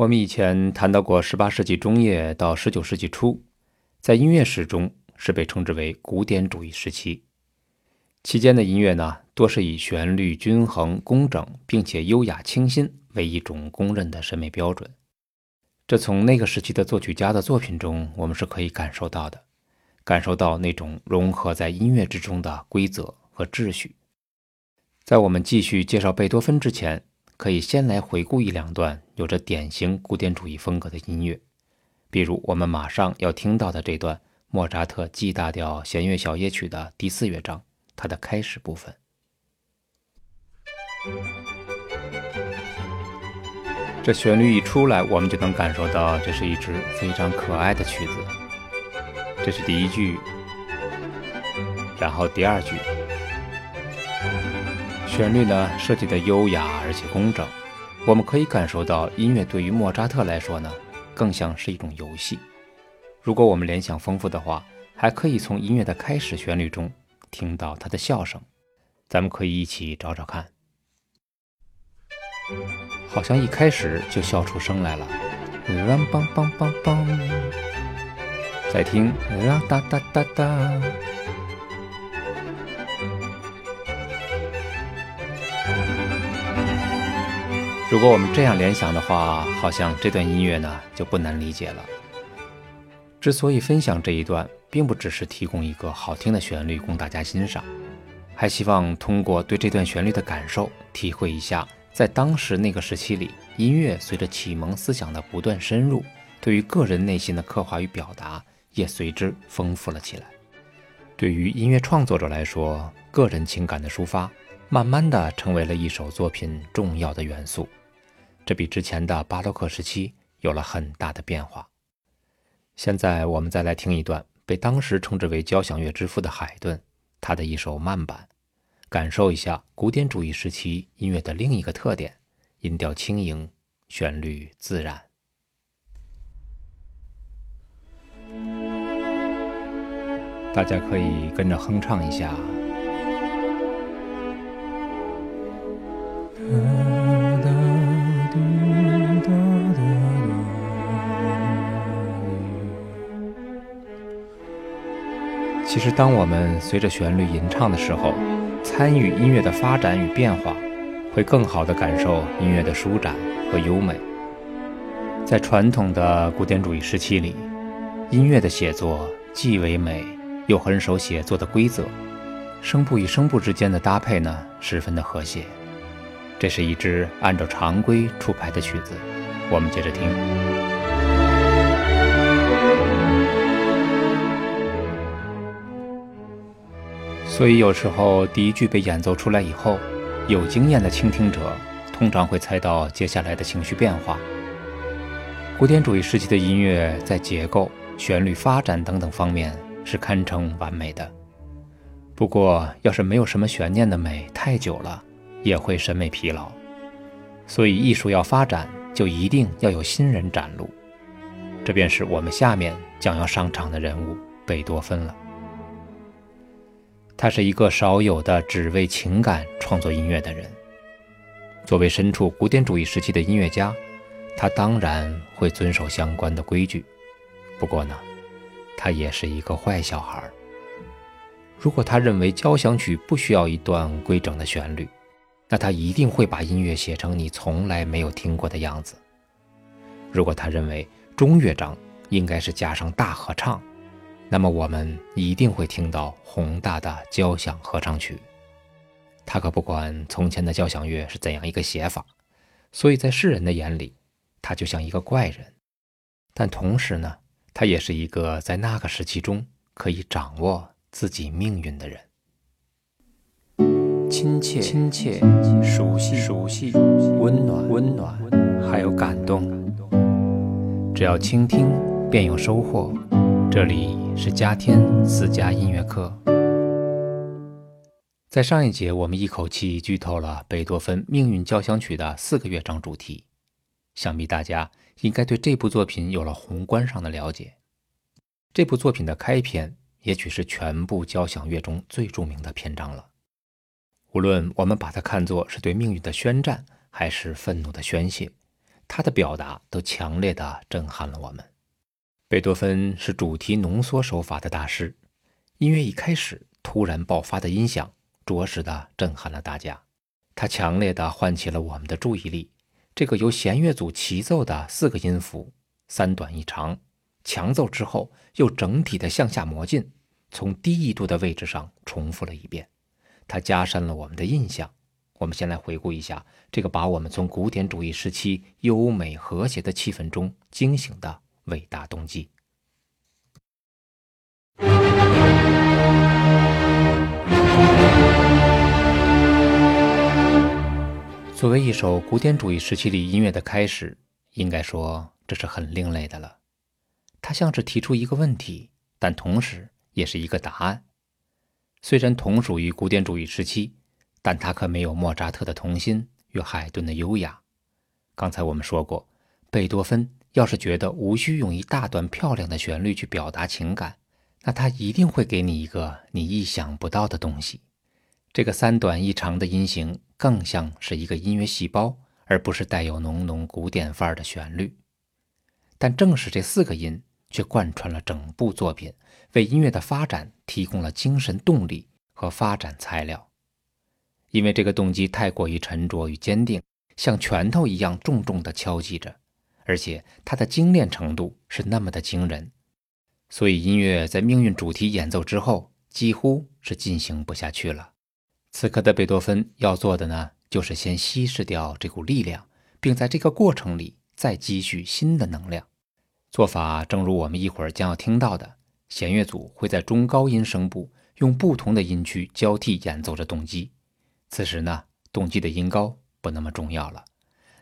我们以前谈到过18世纪中叶到19世纪初，在音乐史中是被称之为古典主义时期。期间的音乐呢，多是以旋律均衡、工整，并且优雅清新为一种公认的审美标准。这从那个时期的作曲家的作品中，我们是可以感受到的，感受到那种融合在音乐之中的规则和秩序。在我们继续介绍贝多芬之前，可以先来回顾一两段有着典型古典主义风格的音乐，比如我们马上要听到的这段莫扎特 G 大调弦乐小夜曲的第四乐章。它的开始部分，这旋律一出来，我们就能感受到这是一支非常可爱的曲子。这是第一句，然后第二句，旋律呢设计的优雅而且工整，我们可以感受到音乐对于莫扎特来说呢，更像是一种游戏。如果我们联想丰富的话，还可以从音乐的开始旋律中。听到他的笑声，咱们可以一起找找看。好像一开始就笑出声来了，啷梆梆梆梆。再听，啷哒哒哒哒。如果我们这样联想的话，好像这段音乐呢就不难理解了。之所以分享这一段。并不只是提供一个好听的旋律供大家欣赏，还希望通过对这段旋律的感受，体会一下在当时那个时期里，音乐随着启蒙思想的不断深入，对于个人内心的刻画与表达也随之丰富了起来。对于音乐创作者来说，个人情感的抒发，慢慢的成为了一首作品重要的元素，这比之前的巴洛克时期有了很大的变化。现在我们再来听一段。被当时称之为交响乐之父的海顿，他的一首慢板，感受一下古典主义时期音乐的另一个特点：音调轻盈，旋律自然。大家可以跟着哼唱一下。其实，当我们随着旋律吟唱的时候，参与音乐的发展与变化，会更好地感受音乐的舒展和优美。在传统的古典主义时期里，音乐的写作既唯美又很守写作的规则，声部与声部之间的搭配呢，十分的和谐。这是一支按照常规出牌的曲子，我们接着听。所以有时候第一句被演奏出来以后，有经验的倾听者通常会猜到接下来的情绪变化。古典主义时期的音乐在结构、旋律发展等等方面是堪称完美的。不过，要是没有什么悬念的美太久了，也会审美疲劳。所以，艺术要发展，就一定要有新人展露。这便是我们下面将要上场的人物——贝多芬了。他是一个少有的只为情感创作音乐的人。作为身处古典主义时期的音乐家，他当然会遵守相关的规矩。不过呢，他也是一个坏小孩。如果他认为交响曲不需要一段规整的旋律，那他一定会把音乐写成你从来没有听过的样子。如果他认为中乐章应该是加上大合唱，那么我们一定会听到宏大的交响合唱曲。他可不管从前的交响乐是怎样一个写法，所以在世人的眼里，他就像一个怪人。但同时呢，他也是一个在那个时期中可以掌握自己命运的人。亲切、亲切、熟悉、熟悉、温暖、温暖，还有感动。只要倾听，便有收获。这里是嘉天私家音乐课。在上一节，我们一口气剧透了贝多芬《命运交响曲》的四个乐章主题，想必大家应该对这部作品有了宏观上的了解。这部作品的开篇，也许是全部交响乐中最著名的篇章了。无论我们把它看作是对命运的宣战，还是愤怒的宣泄，他的表达都强烈的震撼了我们。贝多芬是主题浓缩手法的大师，音乐一开始突然爆发的音响，着实的震撼了大家。他强烈的唤起了我们的注意力。这个由弦乐组齐奏的四个音符，三短一长，强奏之后又整体的向下磨进，从低一度的位置上重复了一遍。它加深了我们的印象。我们先来回顾一下这个把我们从古典主义时期优美和谐的气氛中惊醒的伟大动机。作为一首古典主义时期里音乐的开始，应该说这是很另类的了。它像是提出一个问题，但同时也是一个答案。虽然同属于古典主义时期。但他可没有莫扎特的童心与海顿的优雅。刚才我们说过，贝多芬要是觉得无需用一大段漂亮的旋律去表达情感，那他一定会给你一个你意想不到的东西。这个三短一长的音型更像是一个音乐细胞，而不是带有浓浓古典范儿的旋律。但正是这四个音，却贯穿了整部作品，为音乐的发展提供了精神动力和发展材料。因为这个动机太过于沉着与坚定，像拳头一样重重地敲击着，而且它的精炼程度是那么的惊人，所以音乐在命运主题演奏之后，几乎是进行不下去了。此刻的贝多芬要做的呢，就是先稀释掉这股力量，并在这个过程里再积蓄新的能量。做法正如我们一会儿将要听到的，弦乐组会在中高音声部用不同的音区交替演奏着动机。此时呢，动机的音高不那么重要了，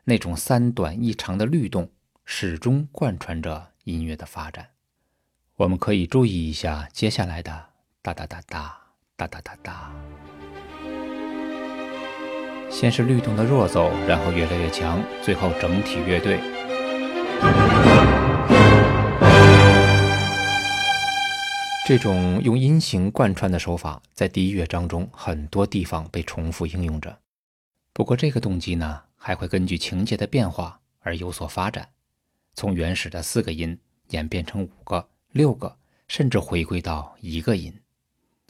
那种三短一长的律动始终贯穿着音乐的发展。我们可以注意一下接下来的哒哒哒哒哒哒哒哒，先是律动的弱奏，然后越来越强，最后整体乐队。这种用音型贯穿的手法，在第一乐章中很多地方被重复应用着。不过，这个动机呢，还会根据情节的变化而有所发展，从原始的四个音演变成五个、六个，甚至回归到一个音。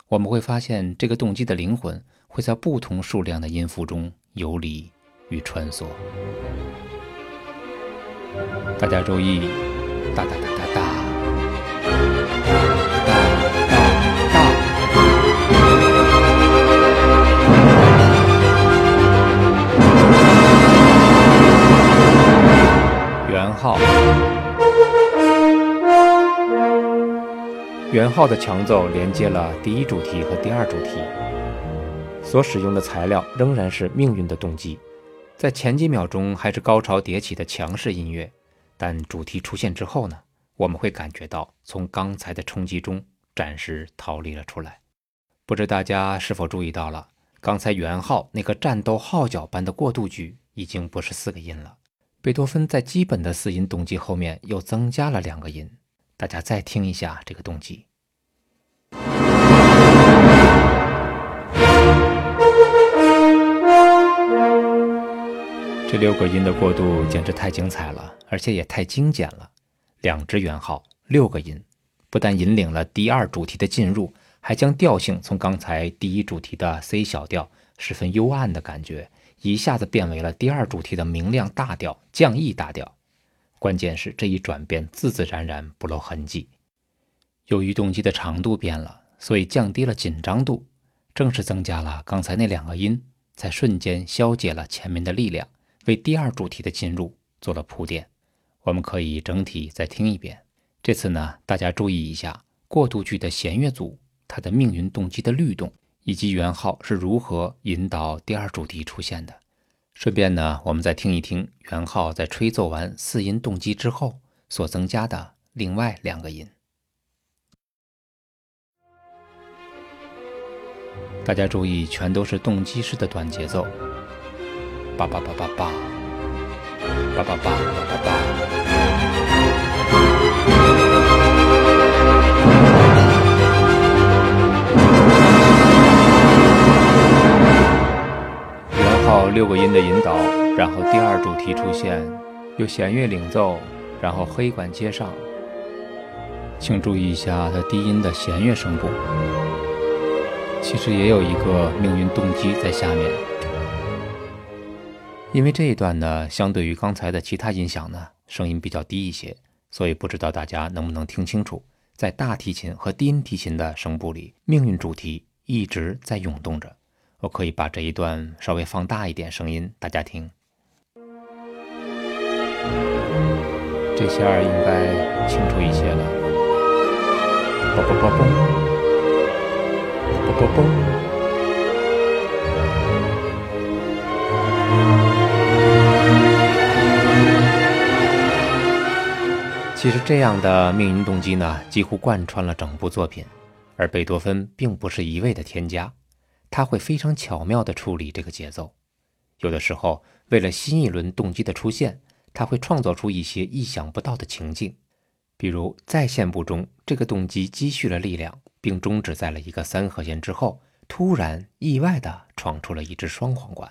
我们会发现，这个动机的灵魂会在不同数量的音符中游离与穿梭。大家注意，哒哒哒哒哒。号，圆号的强奏连接了第一主题和第二主题，所使用的材料仍然是命运的动机，在前几秒钟还是高潮迭起的强势音乐，但主题出现之后呢，我们会感觉到从刚才的冲击中暂时逃离了出来。不知大家是否注意到了，刚才圆号那个战斗号角般的过渡句已经不是四个音了。贝多芬在基本的四音动机后面又增加了两个音，大家再听一下这个动机。这六个音的过渡简直太精彩了，而且也太精简了。两支圆号，六个音，不但引领了第二主题的进入，还将调性从刚才第一主题的 C 小调十分幽暗的感觉。一下子变为了第二主题的明亮大调、降 E 大调。关键是这一转变自自然然不露痕迹。由于动机的长度变了，所以降低了紧张度，正是增加了刚才那两个音，才瞬间消解了前面的力量，为第二主题的进入做了铺垫。我们可以整体再听一遍。这次呢，大家注意一下过渡句的弦乐组，它的命运动机的律动。以及元号是如何引导第二主题出现的？顺便呢，我们再听一听元号在吹奏完四音动机之后所增加的另外两个音。大家注意，全都是动机式的短节奏，叭叭叭叭叭，叭叭叭叭叭叭。靠六个音的引导，然后第二主题出现，有弦乐领奏，然后黑管接上。请注意一下它低音的弦乐声部，其实也有一个命运动机在下面。因为这一段呢，相对于刚才的其他音响呢，声音比较低一些，所以不知道大家能不能听清楚，在大提琴和低音提琴的声部里，命运主题一直在涌动着。我可以把这一段稍微放大一点声音，大家听。这下应该清楚一些了。啵啵啵啵，啵啵啵。其实这样的命运动机呢，几乎贯穿了整部作品，而贝多芬并不是一味的添加，他会非常巧妙地处理这个节奏。有的时候，为了新一轮动机的出现，他会创造出一些意想不到的情境，比如在线部中，这个动机积蓄了力量，并终止在了一个三和弦之后，突然意外地闯出了一支双簧管。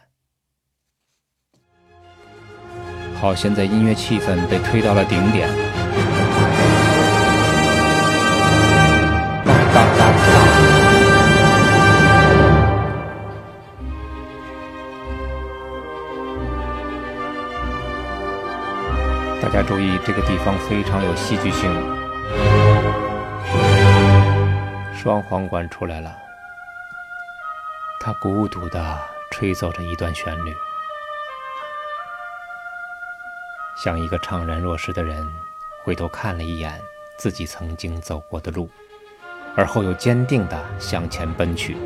好，现在音乐气氛被推到了顶点。大家注意，这个地方非常有戏剧性。双簧管出来了，它孤独地吹奏着一段旋律。像一个怅然若失的人，回头看了一眼自己曾经走过的路，而后又坚定地向前奔去。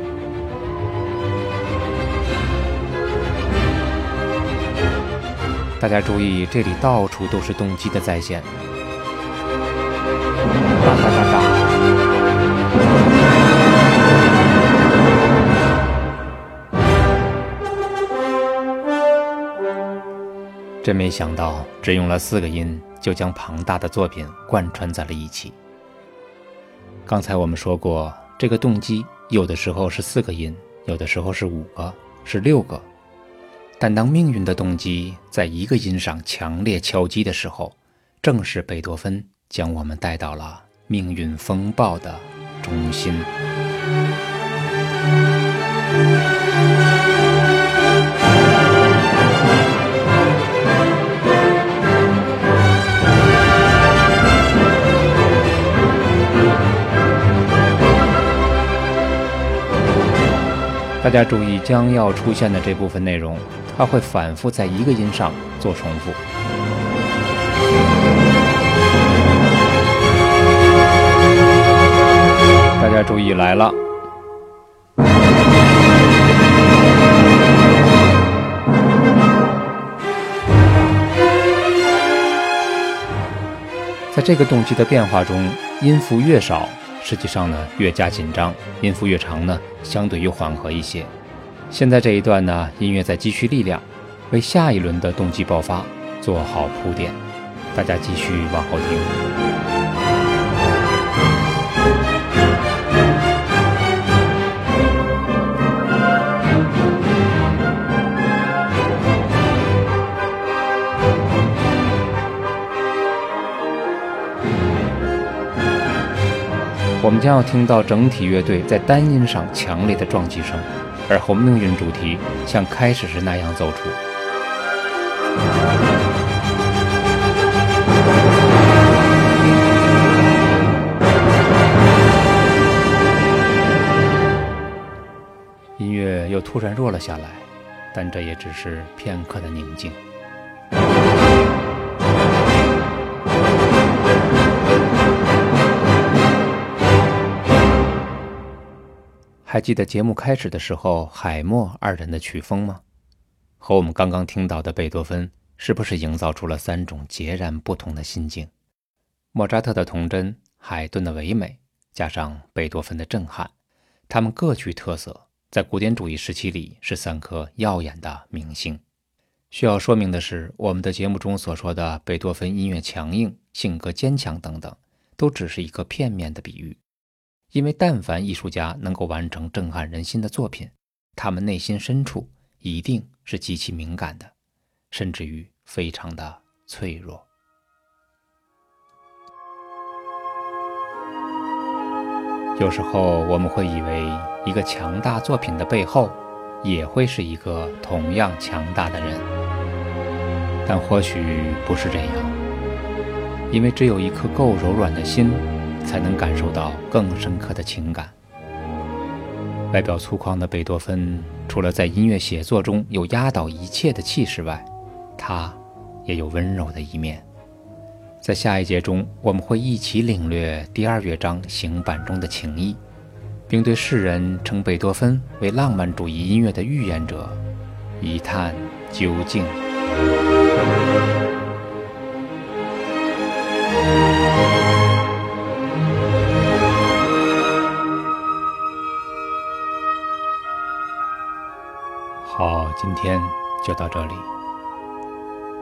大家注意，这里到处都是动机的再现。真没想到，只用了四个音，就将庞大的作品贯穿在了一起。刚才我们说过，这个动机有的时候是四个音，有的时候是五个，是六个。但当命运的动机在一个音上强烈敲击的时候，正是贝多芬将我们带到了命运风暴的中心。大家注意，将要出现的这部分内容，它会反复在一个音上做重复。大家注意，来了，在这个动机的变化中，音符越少。实际上呢，越加紧张，音符越长呢，相对于缓和一些。现在这一段呢，音乐在积蓄力量，为下一轮的动机爆发做好铺垫。大家继续往后听。我们将要听到整体乐队在单音上强烈的撞击声，而后命运主题像开始时那样奏出。音乐又突然弱了下来，但这也只是片刻的宁静。还记得节目开始的时候，海默二人的曲风吗？和我们刚刚听到的贝多芬，是不是营造出了三种截然不同的心境？莫扎特的童真，海顿的唯美，加上贝多芬的震撼，他们各具特色，在古典主义时期里是三颗耀眼的明星。需要说明的是，我们的节目中所说的贝多芬音乐强硬、性格坚强等等，都只是一个片面的比喻。因为但凡艺术家能够完成震撼人心的作品，他们内心深处一定是极其敏感的，甚至于非常的脆弱。有时候我们会以为一个强大作品的背后，也会是一个同样强大的人，但或许不是这样，因为只有一颗够柔软的心，才能感受到更深刻的情感。外表粗犷的贝多芬，除了在音乐写作中有压倒一切的气势外，他也有温柔的一面。在下一节中，我们会一起领略第二乐章行板中的情意，并对世人称贝多芬为浪漫主义音乐的预言者一探究竟。好，今天就到这里。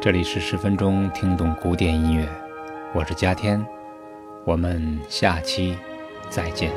这里是十分钟听懂古典音乐。我是嘉天，我们下期再见。